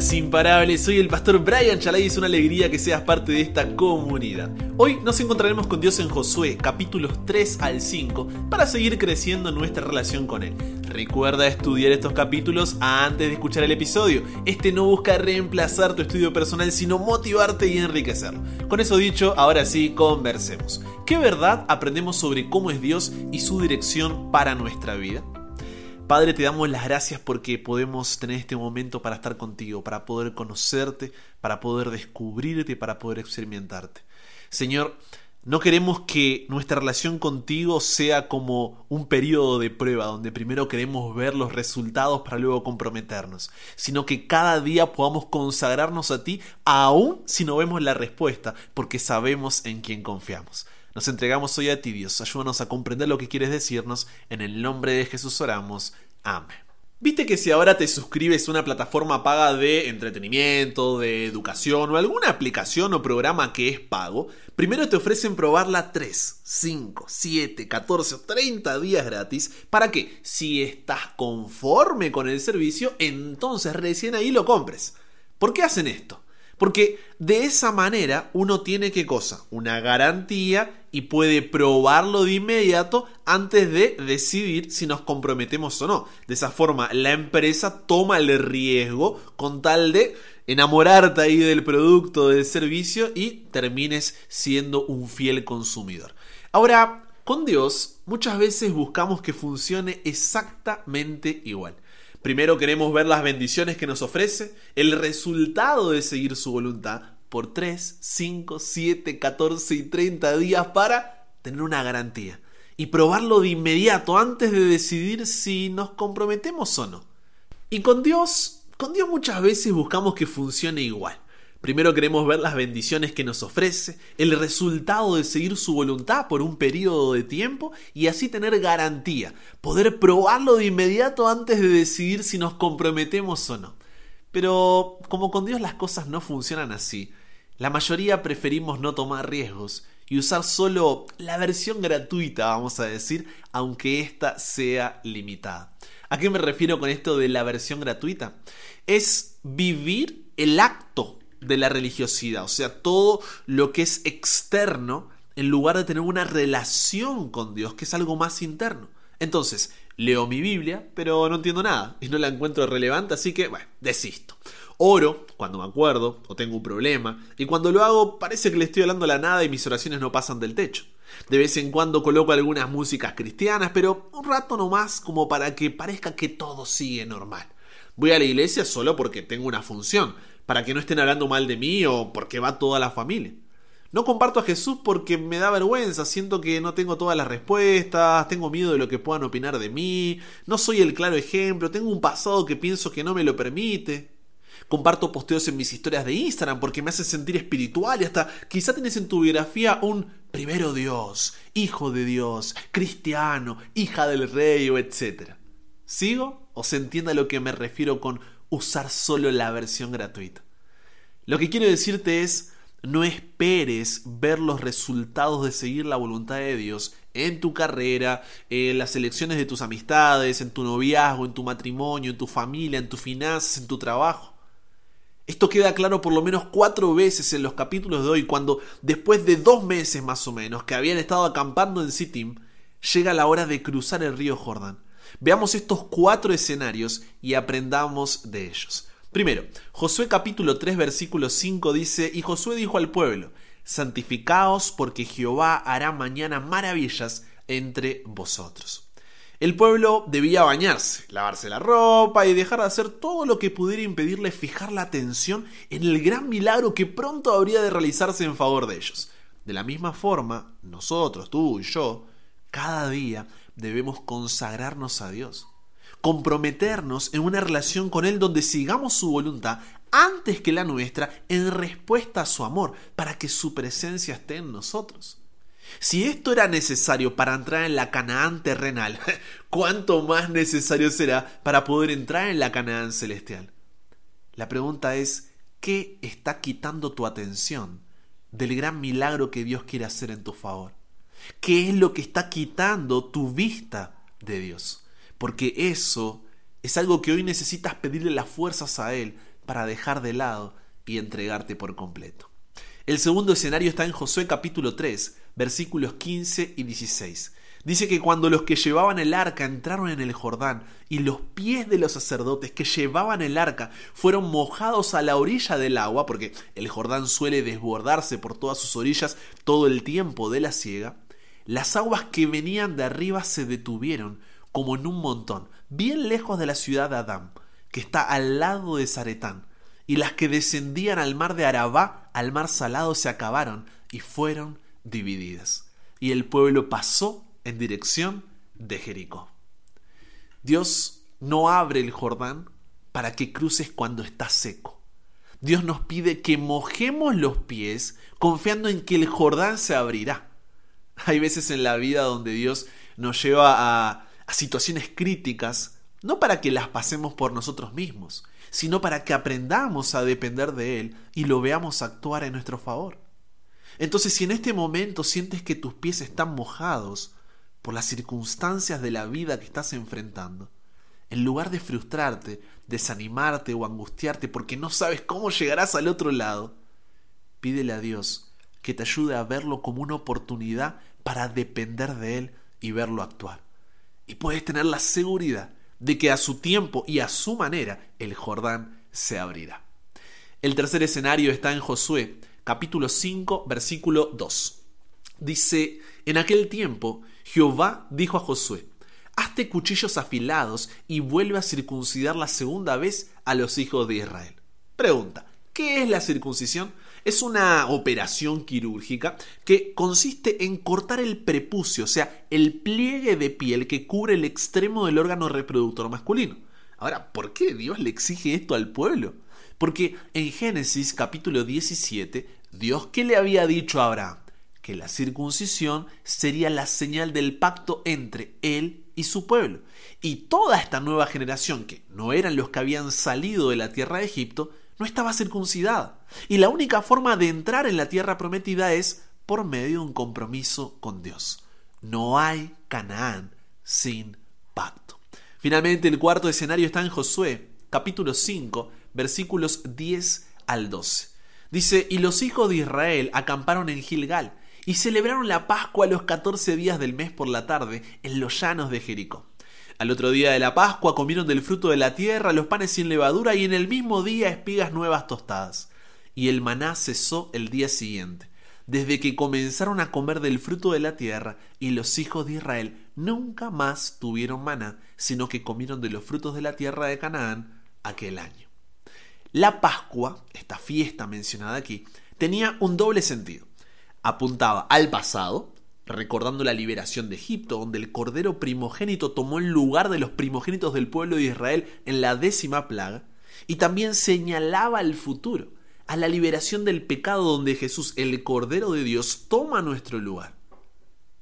Imparables, soy el pastor Brian Chalai y es una alegría que seas parte de esta comunidad. Hoy nos encontraremos con Dios en Josué, capítulos 3 al 5, para seguir creciendo en nuestra relación con Él. Recuerda estudiar estos capítulos antes de escuchar el episodio. Este no busca reemplazar tu estudio personal, sino motivarte y enriquecerlo. Con eso dicho, ahora sí, conversemos. ¿Qué verdad aprendemos sobre cómo es Dios y su dirección para nuestra vida? Padre, te damos las gracias porque podemos tener este momento para estar contigo, para poder conocerte, para poder descubrirte, para poder experimentarte. Señor, no queremos que nuestra relación contigo sea como un periodo de prueba donde primero queremos ver los resultados para luego comprometernos, sino que cada día podamos consagrarnos a ti aun si no vemos la respuesta, porque sabemos en quién confiamos. Nos entregamos hoy a ti, Dios. Ayúdanos a comprender lo que quieres decirnos. En el nombre de Jesús oramos. Amén. ¿Viste que si ahora te suscribes a una plataforma paga de entretenimiento, de educación o alguna aplicación o programa que es pago, primero te ofrecen probarla 3, 5, 7, 14 o 30 días gratis para que, si estás conforme con el servicio, entonces recién ahí lo compres. ¿Por qué hacen esto? Porque de esa manera uno tiene qué cosa? Una garantía y puede probarlo de inmediato antes de decidir si nos comprometemos o no. De esa forma la empresa toma el riesgo con tal de enamorarte ahí del producto, del servicio y termines siendo un fiel consumidor. Ahora, con Dios muchas veces buscamos que funcione exactamente igual. Primero queremos ver las bendiciones que nos ofrece, el resultado de seguir su voluntad por 3, 5, 7, 14 y 30 días para tener una garantía y probarlo de inmediato antes de decidir si nos comprometemos o no. Y con Dios, con Dios muchas veces buscamos que funcione igual. Primero queremos ver las bendiciones que nos ofrece, el resultado de seguir su voluntad por un periodo de tiempo y así tener garantía, poder probarlo de inmediato antes de decidir si nos comprometemos o no. Pero como con Dios las cosas no funcionan así, la mayoría preferimos no tomar riesgos y usar solo la versión gratuita, vamos a decir, aunque ésta sea limitada. ¿A qué me refiero con esto de la versión gratuita? Es vivir el acto de la religiosidad, o sea, todo lo que es externo en lugar de tener una relación con Dios, que es algo más interno. Entonces, leo mi Biblia, pero no entiendo nada y no la encuentro relevante, así que, bueno, desisto. Oro cuando me acuerdo o tengo un problema, y cuando lo hago parece que le estoy hablando la nada y mis oraciones no pasan del techo. De vez en cuando coloco algunas músicas cristianas, pero un rato nomás como para que parezca que todo sigue normal. Voy a la iglesia solo porque tengo una función, para que no estén hablando mal de mí o porque va toda la familia. No comparto a Jesús porque me da vergüenza, siento que no tengo todas las respuestas, tengo miedo de lo que puedan opinar de mí, no soy el claro ejemplo, tengo un pasado que pienso que no me lo permite. Comparto posteos en mis historias de Instagram porque me hace sentir espiritual y hasta quizá tienes en tu biografía un primero Dios, hijo de Dios, cristiano, hija del rey o etc. ¿Sigo? ¿O se entiende a lo que me refiero con usar solo la versión gratuita. Lo que quiero decirte es, no esperes ver los resultados de seguir la voluntad de Dios en tu carrera, en las elecciones de tus amistades, en tu noviazgo, en tu matrimonio, en tu familia, en tus finanzas, en tu trabajo. Esto queda claro por lo menos cuatro veces en los capítulos de hoy, cuando después de dos meses más o menos que habían estado acampando en Sittim, llega la hora de cruzar el río Jordán. Veamos estos cuatro escenarios y aprendamos de ellos. Primero, Josué capítulo 3 versículo 5 dice, y Josué dijo al pueblo, santificaos porque Jehová hará mañana maravillas entre vosotros. El pueblo debía bañarse, lavarse la ropa y dejar de hacer todo lo que pudiera impedirle fijar la atención en el gran milagro que pronto habría de realizarse en favor de ellos. De la misma forma, nosotros, tú y yo, cada día debemos consagrarnos a Dios, comprometernos en una relación con Él donde sigamos su voluntad antes que la nuestra en respuesta a su amor, para que su presencia esté en nosotros. Si esto era necesario para entrar en la Canaán terrenal, ¿cuánto más necesario será para poder entrar en la Canaán celestial? La pregunta es, ¿qué está quitando tu atención del gran milagro que Dios quiere hacer en tu favor? ¿Qué es lo que está quitando tu vista de Dios? Porque eso es algo que hoy necesitas pedirle las fuerzas a Él para dejar de lado y entregarte por completo. El segundo escenario está en Josué capítulo 3, versículos 15 y 16. Dice que cuando los que llevaban el arca entraron en el Jordán y los pies de los sacerdotes que llevaban el arca fueron mojados a la orilla del agua, porque el Jordán suele desbordarse por todas sus orillas todo el tiempo de la siega, las aguas que venían de arriba se detuvieron como en un montón, bien lejos de la ciudad de Adán, que está al lado de Zaretán, y las que descendían al mar de Arabá, al mar salado, se acabaron y fueron divididas. Y el pueblo pasó en dirección de Jericó. Dios no abre el Jordán para que cruces cuando está seco. Dios nos pide que mojemos los pies confiando en que el Jordán se abrirá. Hay veces en la vida donde Dios nos lleva a, a situaciones críticas, no para que las pasemos por nosotros mismos, sino para que aprendamos a depender de Él y lo veamos actuar en nuestro favor. Entonces, si en este momento sientes que tus pies están mojados, por las circunstancias de la vida que estás enfrentando, en lugar de frustrarte, desanimarte o angustiarte porque no sabes cómo llegarás al otro lado, pídele a Dios que te ayude a verlo como una oportunidad para depender de Él y verlo actuar. Y puedes tener la seguridad de que a su tiempo y a su manera el Jordán se abrirá. El tercer escenario está en Josué, capítulo 5, versículo 2. Dice, en aquel tiempo Jehová dijo a Josué, Hazte cuchillos afilados y vuelve a circuncidar la segunda vez a los hijos de Israel. Pregunta, ¿qué es la circuncisión? Es una operación quirúrgica que consiste en cortar el prepucio, o sea, el pliegue de piel que cubre el extremo del órgano reproductor masculino. Ahora, ¿por qué Dios le exige esto al pueblo? Porque en Génesis capítulo 17, Dios qué le había dicho a Abraham? que la circuncisión sería la señal del pacto entre él y su pueblo. Y toda esta nueva generación, que no eran los que habían salido de la tierra de Egipto, no estaba circuncidada. Y la única forma de entrar en la tierra prometida es por medio de un compromiso con Dios. No hay Canaán sin pacto. Finalmente, el cuarto escenario está en Josué, capítulo 5, versículos 10 al 12. Dice, y los hijos de Israel acamparon en Gilgal, y celebraron la Pascua los 14 días del mes por la tarde en los llanos de Jericó. Al otro día de la Pascua comieron del fruto de la tierra, los panes sin levadura y en el mismo día espigas nuevas tostadas. Y el maná cesó el día siguiente, desde que comenzaron a comer del fruto de la tierra, y los hijos de Israel nunca más tuvieron maná, sino que comieron de los frutos de la tierra de Canaán aquel año. La Pascua, esta fiesta mencionada aquí, tenía un doble sentido apuntaba al pasado, recordando la liberación de Egipto, donde el cordero primogénito tomó el lugar de los primogénitos del pueblo de Israel en la décima plaga, y también señalaba al futuro, a la liberación del pecado donde Jesús, el cordero de Dios, toma nuestro lugar.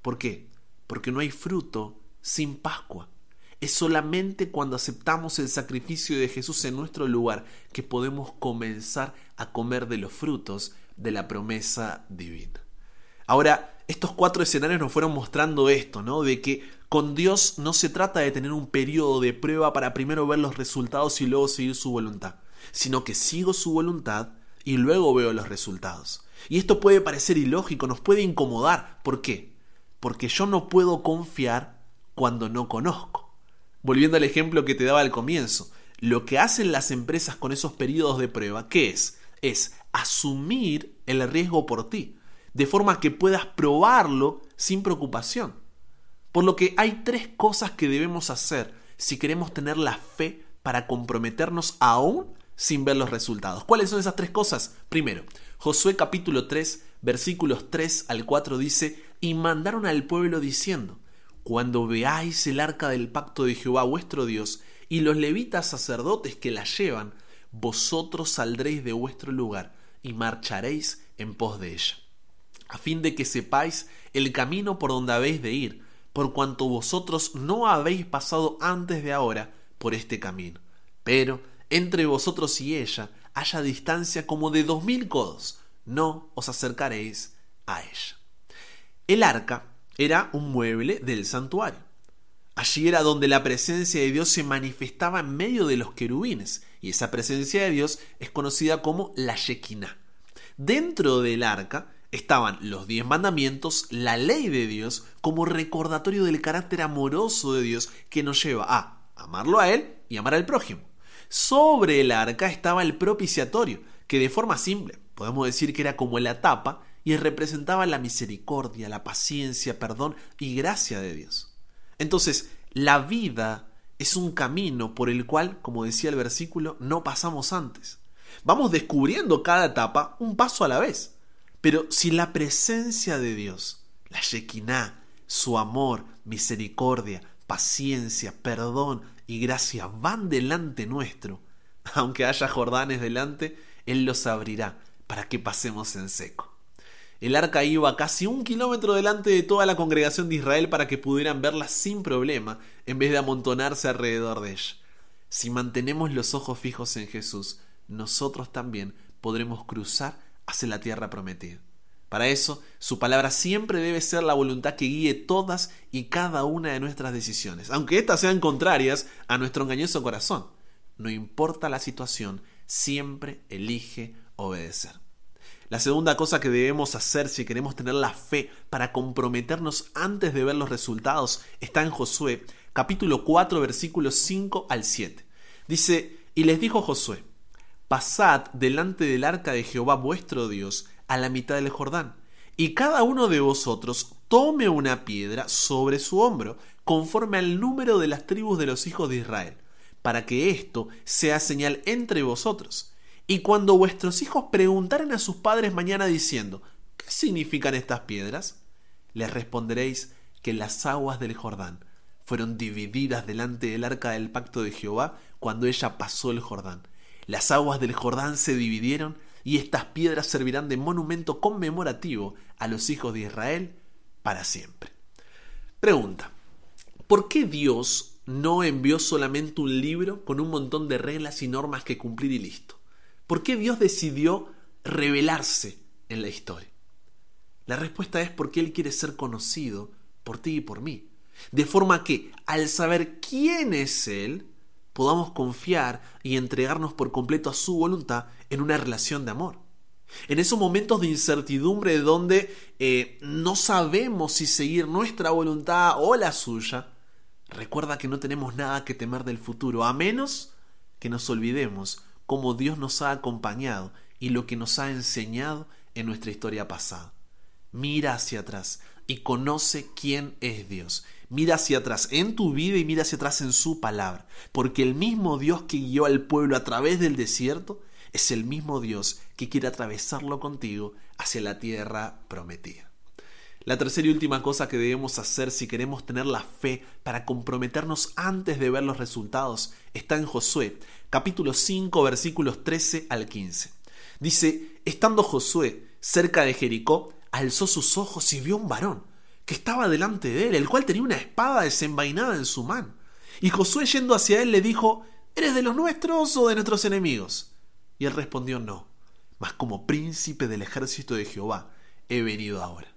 ¿Por qué? Porque no hay fruto sin Pascua. Es solamente cuando aceptamos el sacrificio de Jesús en nuestro lugar que podemos comenzar a comer de los frutos de la promesa divina. Ahora, estos cuatro escenarios nos fueron mostrando esto, ¿no? De que con Dios no se trata de tener un periodo de prueba para primero ver los resultados y luego seguir su voluntad, sino que sigo su voluntad y luego veo los resultados. Y esto puede parecer ilógico, nos puede incomodar. ¿Por qué? Porque yo no puedo confiar cuando no conozco. Volviendo al ejemplo que te daba al comienzo, lo que hacen las empresas con esos periodos de prueba, ¿qué es? Es asumir el riesgo por ti de forma que puedas probarlo sin preocupación. Por lo que hay tres cosas que debemos hacer si queremos tener la fe para comprometernos aún sin ver los resultados. ¿Cuáles son esas tres cosas? Primero, Josué capítulo 3, versículos 3 al 4 dice, y mandaron al pueblo diciendo, cuando veáis el arca del pacto de Jehová vuestro Dios y los levitas sacerdotes que la llevan, vosotros saldréis de vuestro lugar y marcharéis en pos de ella a fin de que sepáis el camino por donde habéis de ir, por cuanto vosotros no habéis pasado antes de ahora por este camino. Pero entre vosotros y ella haya distancia como de dos mil codos, no os acercaréis a ella. El arca era un mueble del santuario. Allí era donde la presencia de Dios se manifestaba en medio de los querubines, y esa presencia de Dios es conocida como la Shekinah. Dentro del arca estaban los diez mandamientos, la ley de Dios, como recordatorio del carácter amoroso de Dios que nos lleva a amarlo a Él y amar al prójimo. Sobre el arca estaba el propiciatorio, que de forma simple podemos decir que era como la tapa y representaba la misericordia, la paciencia, perdón y gracia de Dios. Entonces, la vida es un camino por el cual, como decía el versículo, no pasamos antes. Vamos descubriendo cada etapa un paso a la vez. Pero si la presencia de Dios, la Shekinah, su amor, misericordia, paciencia, perdón y gracia van delante nuestro, aunque haya Jordanes delante, Él los abrirá para que pasemos en seco. El arca iba casi un kilómetro delante de toda la congregación de Israel para que pudieran verla sin problema, en vez de amontonarse alrededor de ella. Si mantenemos los ojos fijos en Jesús, nosotros también podremos cruzar hacia la tierra prometida. Para eso, su palabra siempre debe ser la voluntad que guíe todas y cada una de nuestras decisiones, aunque éstas sean contrarias a nuestro engañoso corazón. No importa la situación, siempre elige obedecer. La segunda cosa que debemos hacer si queremos tener la fe para comprometernos antes de ver los resultados está en Josué, capítulo 4, versículos 5 al 7. Dice, y les dijo Josué, pasad delante del arca de Jehová vuestro Dios a la mitad del Jordán, y cada uno de vosotros tome una piedra sobre su hombro, conforme al número de las tribus de los hijos de Israel, para que esto sea señal entre vosotros. Y cuando vuestros hijos preguntaren a sus padres mañana diciendo, ¿qué significan estas piedras? Les responderéis que las aguas del Jordán fueron divididas delante del arca del pacto de Jehová cuando ella pasó el Jordán. Las aguas del Jordán se dividieron y estas piedras servirán de monumento conmemorativo a los hijos de Israel para siempre. Pregunta, ¿por qué Dios no envió solamente un libro con un montón de reglas y normas que cumplir y listo? ¿Por qué Dios decidió revelarse en la historia? La respuesta es porque Él quiere ser conocido por ti y por mí. De forma que, al saber quién es Él, podamos confiar y entregarnos por completo a su voluntad en una relación de amor. En esos momentos de incertidumbre donde eh, no sabemos si seguir nuestra voluntad o la suya, recuerda que no tenemos nada que temer del futuro, a menos que nos olvidemos cómo Dios nos ha acompañado y lo que nos ha enseñado en nuestra historia pasada. Mira hacia atrás y conoce quién es Dios. Mira hacia atrás en tu vida y mira hacia atrás en su palabra, porque el mismo Dios que guió al pueblo a través del desierto es el mismo Dios que quiere atravesarlo contigo hacia la tierra prometida. La tercera y última cosa que debemos hacer si queremos tener la fe para comprometernos antes de ver los resultados está en Josué, capítulo 5, versículos 13 al 15. Dice, estando Josué cerca de Jericó, alzó sus ojos y vio un varón que estaba delante de él, el cual tenía una espada desenvainada en su mano. Y Josué yendo hacia él le dijo, ¿Eres de los nuestros o de nuestros enemigos? Y él respondió, no, mas como príncipe del ejército de Jehová he venido ahora.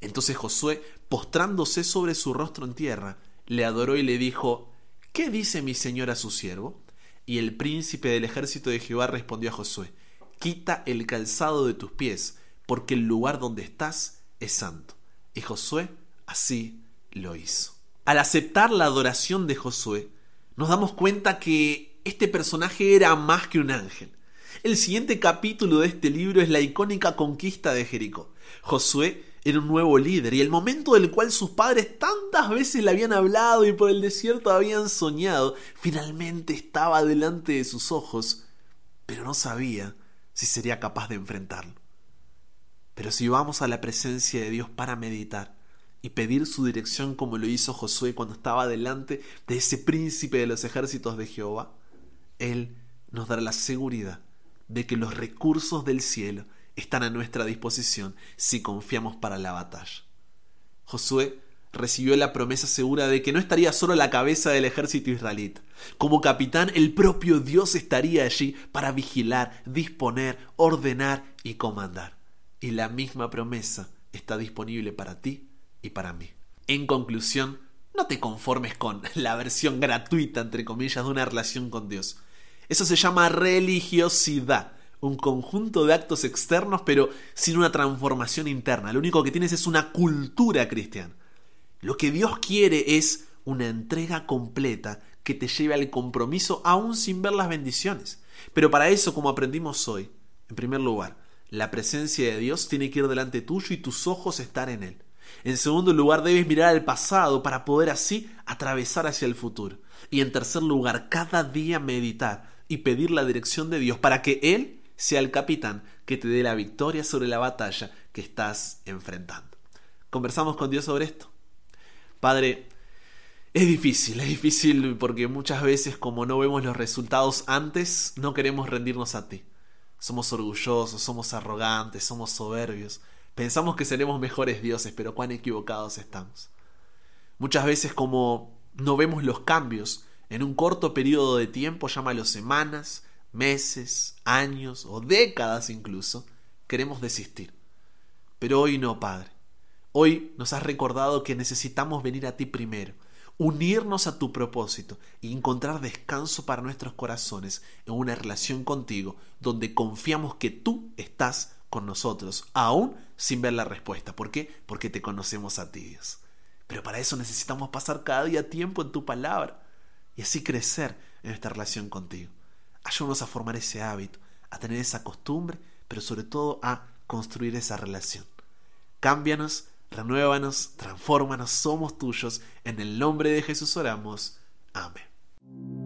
Entonces Josué, postrándose sobre su rostro en tierra, le adoró y le dijo, ¿Qué dice mi señor a su siervo? Y el príncipe del ejército de Jehová respondió a Josué, Quita el calzado de tus pies, porque el lugar donde estás es santo. Y Josué así lo hizo. Al aceptar la adoración de Josué, nos damos cuenta que este personaje era más que un ángel. El siguiente capítulo de este libro es la icónica conquista de Jericó. Josué era un nuevo líder y el momento del cual sus padres tantas veces le habían hablado y por el desierto habían soñado, finalmente estaba delante de sus ojos, pero no sabía si sería capaz de enfrentarlo. Pero si vamos a la presencia de Dios para meditar y pedir su dirección como lo hizo Josué cuando estaba delante de ese príncipe de los ejércitos de Jehová, Él nos dará la seguridad de que los recursos del cielo están a nuestra disposición si confiamos para la batalla. Josué recibió la promesa segura de que no estaría solo la cabeza del ejército israelita. Como capitán, el propio Dios estaría allí para vigilar, disponer, ordenar y comandar. Y la misma promesa está disponible para ti y para mí. En conclusión, no te conformes con la versión gratuita, entre comillas, de una relación con Dios. Eso se llama religiosidad, un conjunto de actos externos pero sin una transformación interna. Lo único que tienes es una cultura cristiana. Lo que Dios quiere es una entrega completa que te lleve al compromiso aún sin ver las bendiciones. Pero para eso, como aprendimos hoy, en primer lugar, la presencia de Dios tiene que ir delante tuyo y tus ojos estar en Él. En segundo lugar, debes mirar al pasado para poder así atravesar hacia el futuro. Y en tercer lugar, cada día meditar y pedir la dirección de Dios para que Él sea el capitán que te dé la victoria sobre la batalla que estás enfrentando. ¿Conversamos con Dios sobre esto? Padre, es difícil, es difícil porque muchas veces como no vemos los resultados antes, no queremos rendirnos a ti. Somos orgullosos, somos arrogantes, somos soberbios. Pensamos que seremos mejores dioses, pero cuán equivocados estamos. Muchas veces como no vemos los cambios en un corto periodo de tiempo, llámalo semanas, meses, años o décadas incluso, queremos desistir. Pero hoy no, Padre. Hoy nos has recordado que necesitamos venir a ti primero, unirnos a tu propósito y encontrar descanso para nuestros corazones en una relación contigo donde confiamos que tú estás con nosotros, aún sin ver la respuesta. ¿Por qué? Porque te conocemos a ti, Dios. Pero para eso necesitamos pasar cada día tiempo en tu palabra y así crecer en esta relación contigo. Ayúdanos a formar ese hábito, a tener esa costumbre, pero sobre todo a construir esa relación. Cámbianos, renuévanos, transfórmanos, somos tuyos. En el nombre de Jesús oramos. Amén